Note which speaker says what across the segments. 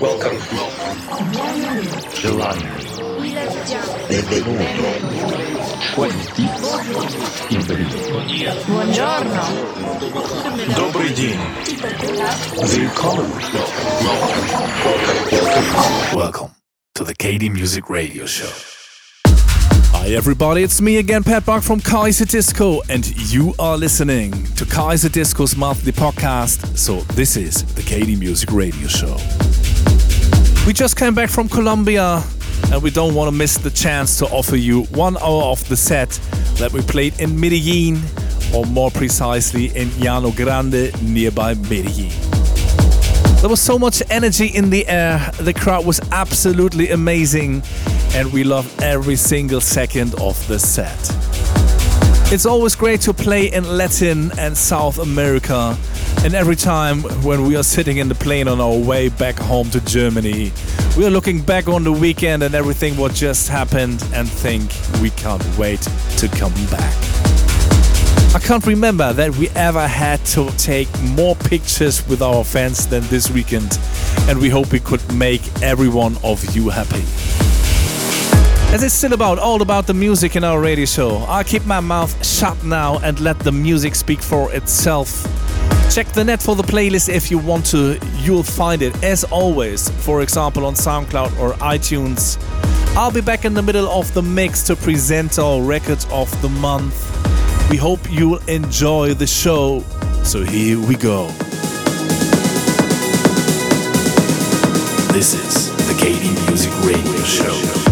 Speaker 1: Welcome.
Speaker 2: Giovanni. Benvenuto. Quanti. Benvenuto.
Speaker 3: Buongiorno.
Speaker 4: Добрый день.
Speaker 2: Willkommen.
Speaker 5: Welcome to the KD Music Radio Show. Hi everybody, it's me again, Pat Buck from Kaiserdisco, and you are listening to Kaiserdisco's monthly podcast. So this is the KD Music Radio Show. We just came back from Colombia, and we don't want to miss the chance to offer you one hour of the set that we played in Medellin, or more precisely in Llanogrande, nearby Medellin. There was so much energy in the air, the crowd was absolutely amazing, and we loved every single second of the set. It's always great to play in Latin and South America, and every time when we are sitting in the plane on our way back home to Germany, we are looking back on the weekend and everything what just happened and think we can't wait to come back. I can't remember that we ever had to take more pictures with our fans than this weekend, and we hope we could make every one of you happy. As it's still about all about the music in our radio show, I'll keep my mouth shut now and let the music speak for itself. Check the net for the playlist if you want to. You'll find it as always, for example on SoundCloud or iTunes. I'll be back in the middle of the mix to present our record of the month. We hope you'll enjoy the show. So here we go. This is the KD Music Radio Show.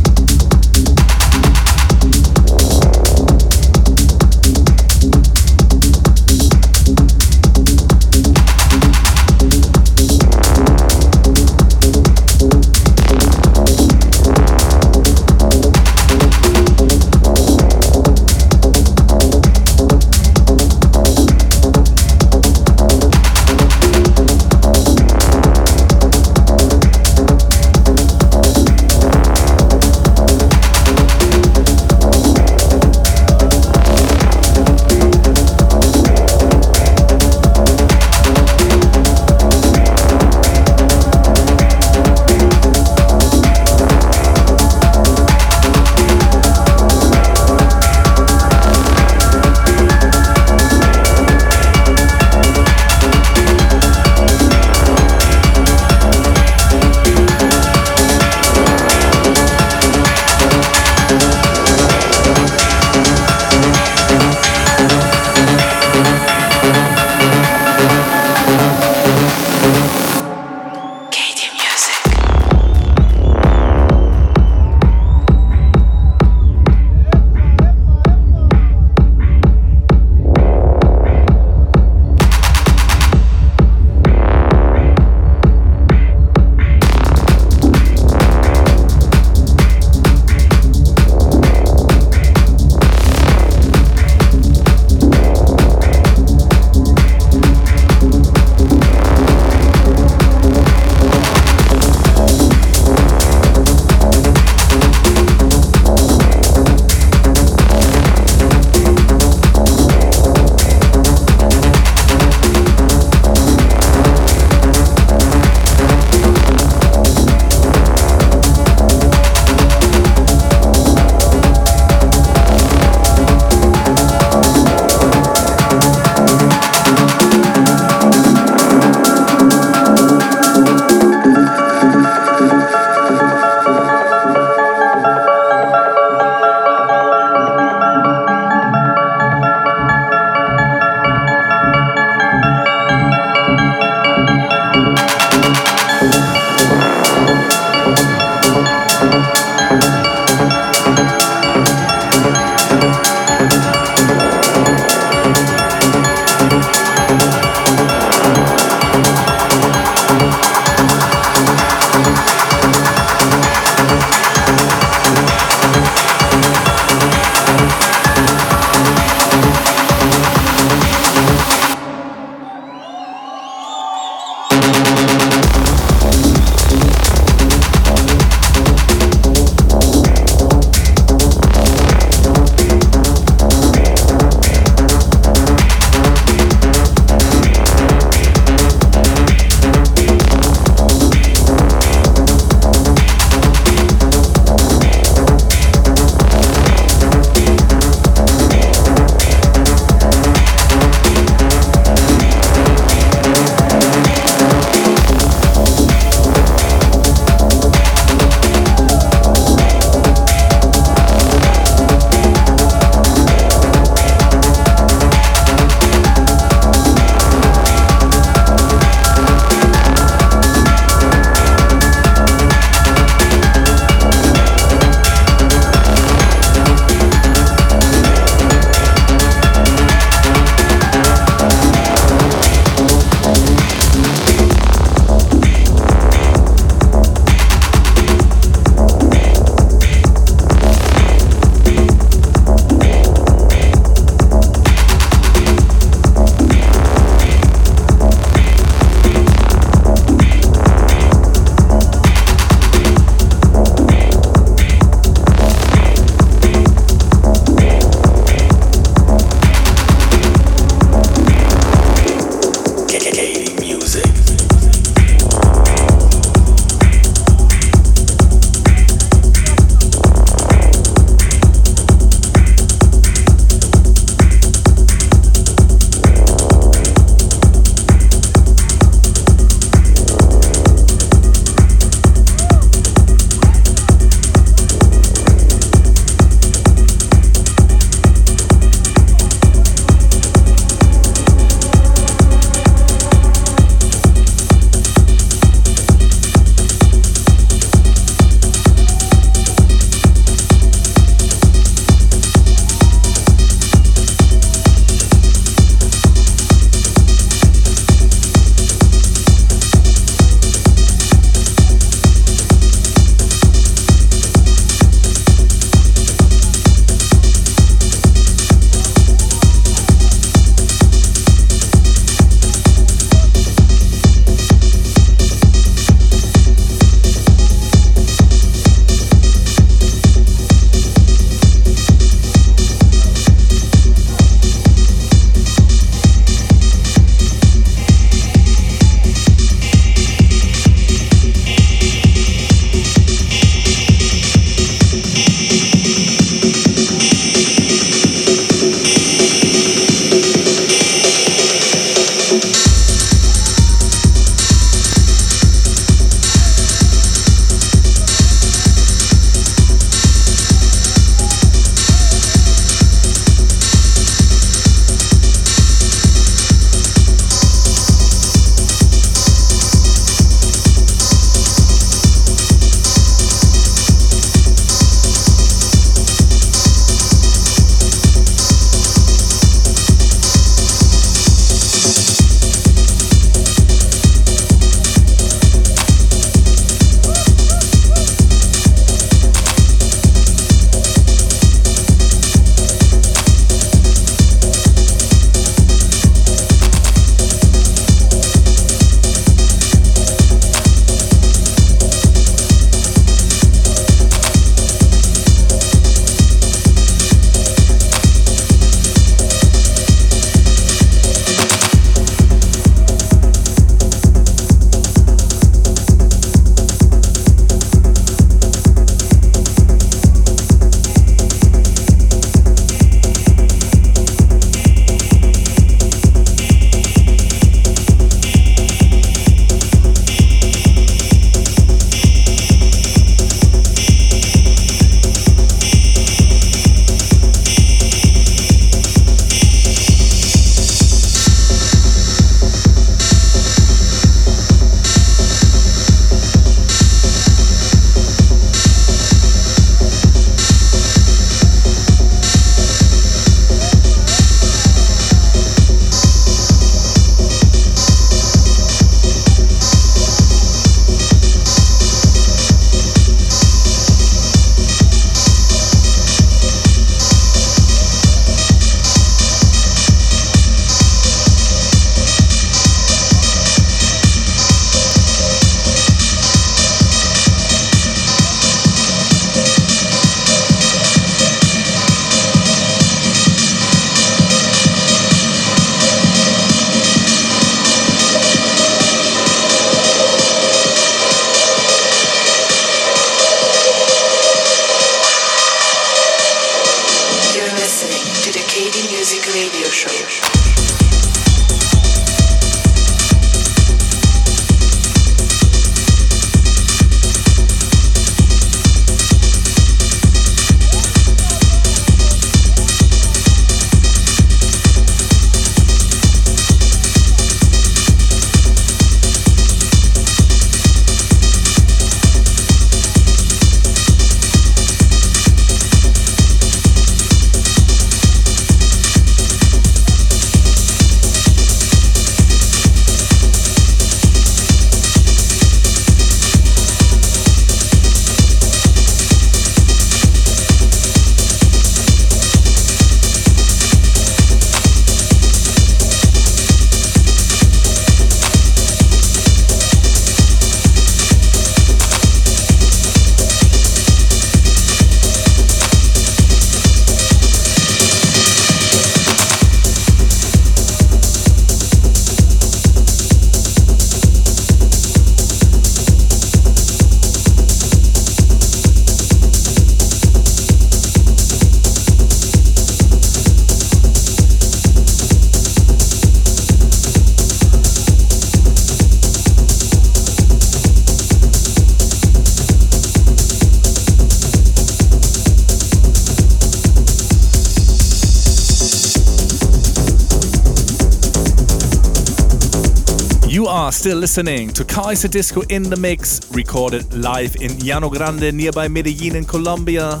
Speaker 5: Are still listening to Kaiserdisco in the Mix, recorded live in Llanogrande nearby Medellin in Colombia.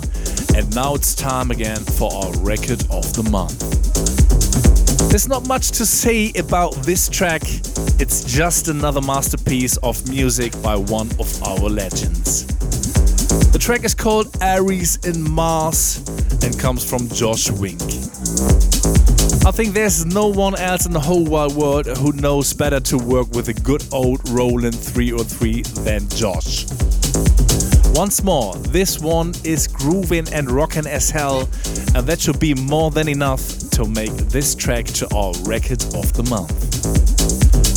Speaker 5: And now it's time again for our record of the month. There's not much to say about this track, it's just another masterpiece of music by one of our legends. The track is called Aries in Mars and comes from Josh Wink. I think there's no one else in the whole wide world who knows better to work with a good old Roland 303 than Josh. Once more, this one is grooving and rocking as hell, and that should be more than enough to make this track to our record of the month.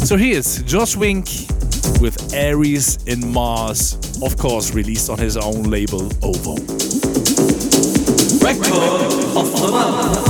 Speaker 5: So here's Josh Wink with Aries in Mars, of course, released on his own label Ovum.
Speaker 3: Record of the month.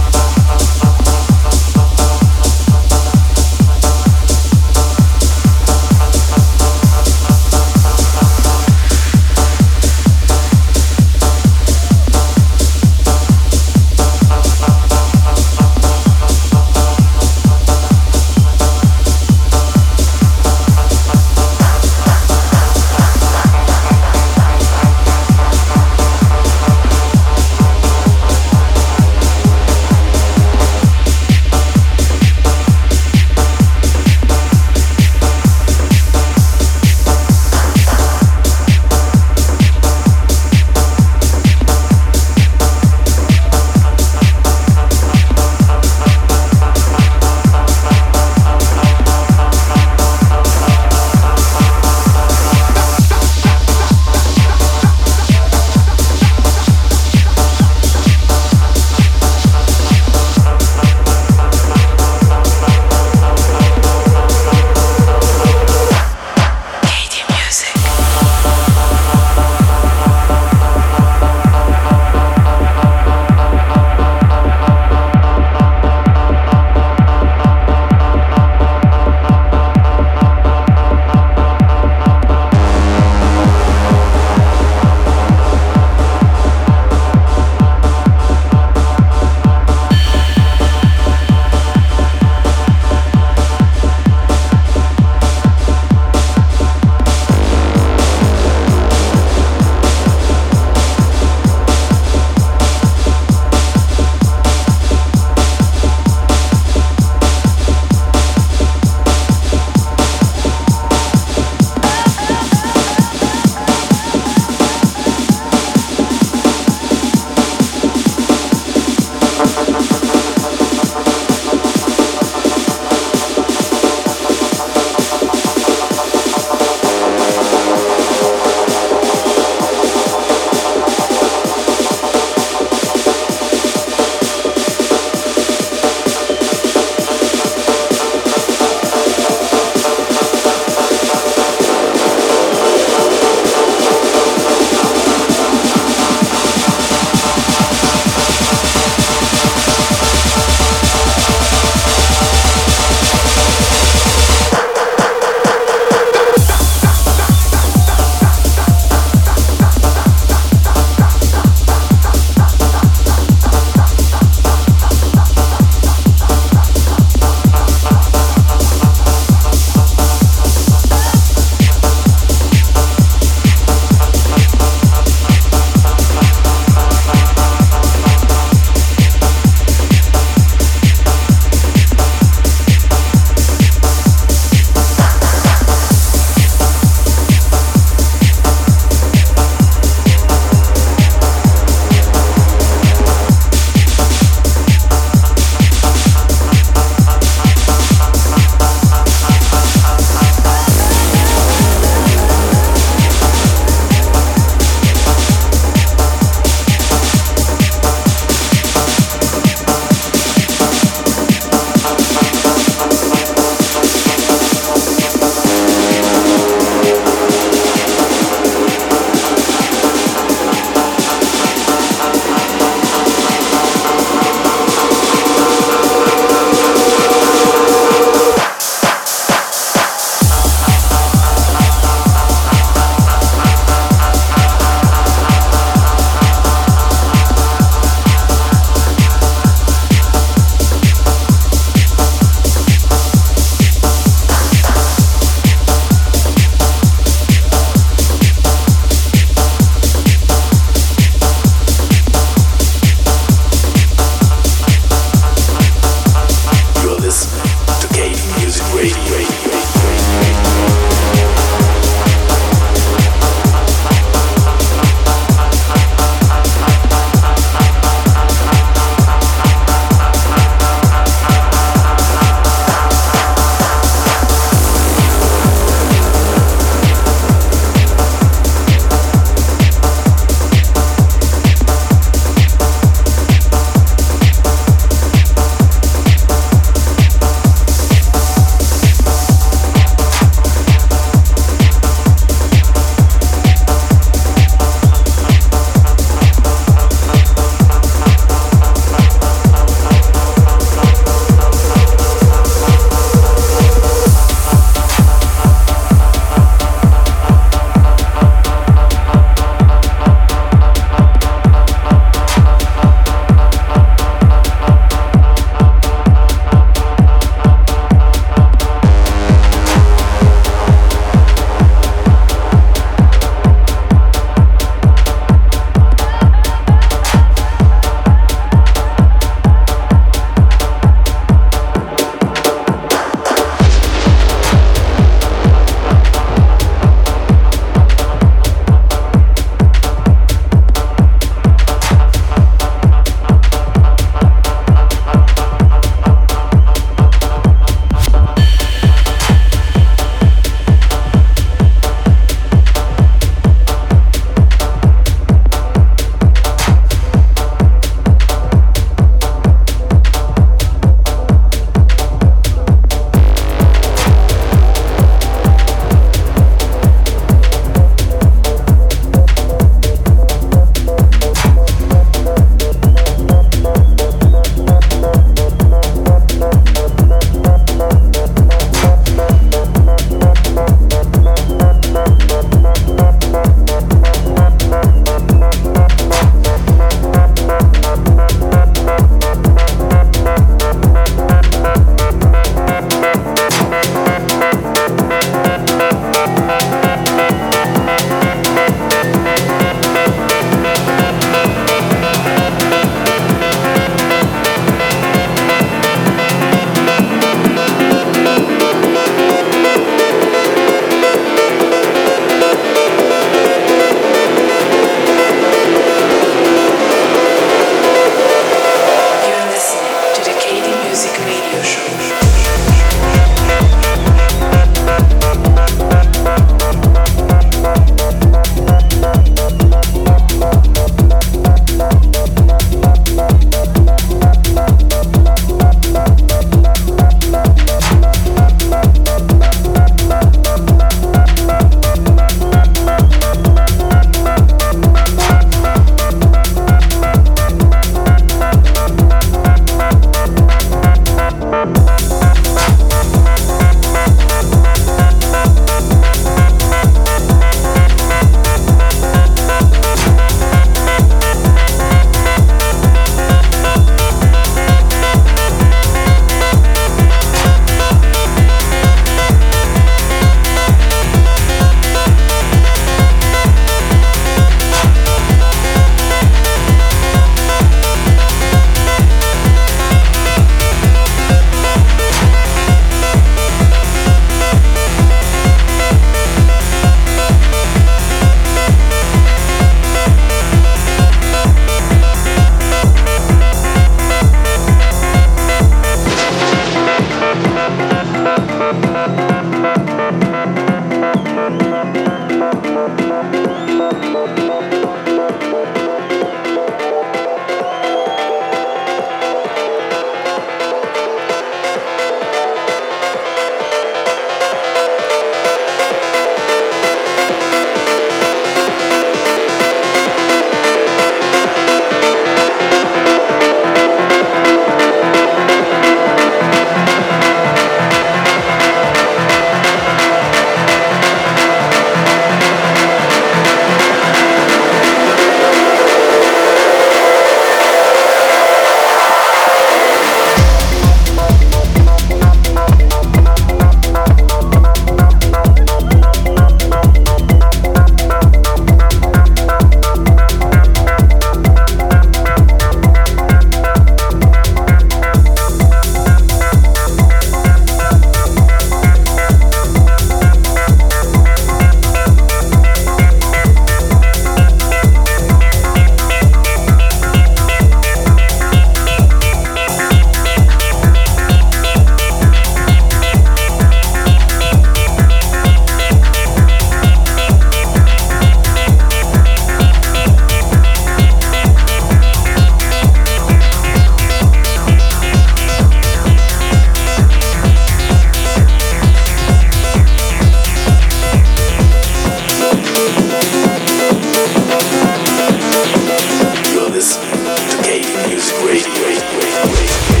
Speaker 2: is to KD
Speaker 1: Music Radio.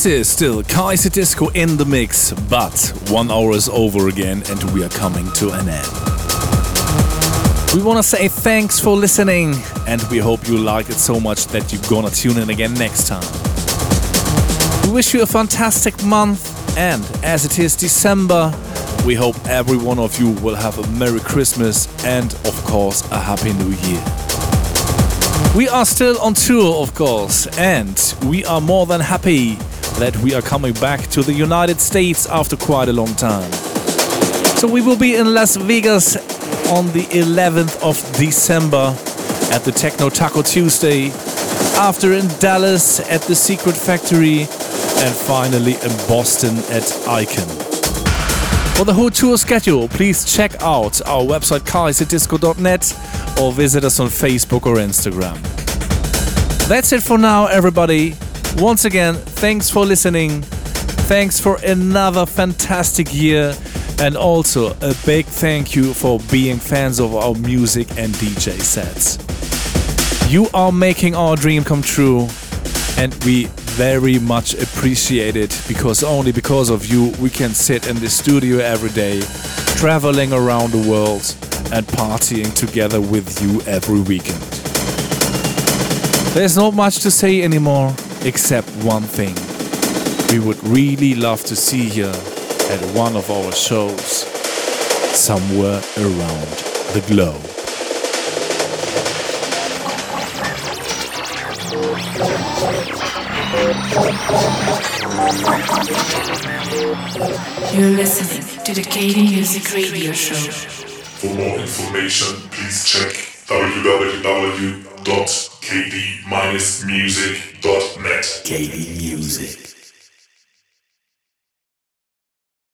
Speaker 5: This is still Kaiserdisco in the mix, but one hour is over again and we are coming to an end. We want to say thanks for listening and we hope you like it so much that you're gonna tune in again next time. We wish you a fantastic month and as it is December, we hope every one of you will have a Merry Christmas and, of course, a Happy New Year. We are still on tour, of course, and we are more than happy that we are coming back to the United States after quite a long time. So we will be in Las Vegas on the 11th of December at the Techno Taco Tuesday, after in Dallas at the Secret Factory, and finally in Boston at Icon. For the whole tour schedule, please check out our website kaiserdisco.net or visit us on Facebook or Instagram. That's it for now, everybody. Once again, thanks for listening. Thanks for another fantastic year. And also a big thank you for being fans of our music and DJ sets. You are making our dream come true, and we very much appreciate it because only because of you we can sit in the studio every day, traveling around the world and partying together with you every weekend. There's not much to say anymore except one thing. We would really love to see you at one of our shows somewhere around the globe.
Speaker 6: You're listening to the KD Music Radio Show.
Speaker 2: For more information, please check www.kd-music.net.
Speaker 1: KD Music.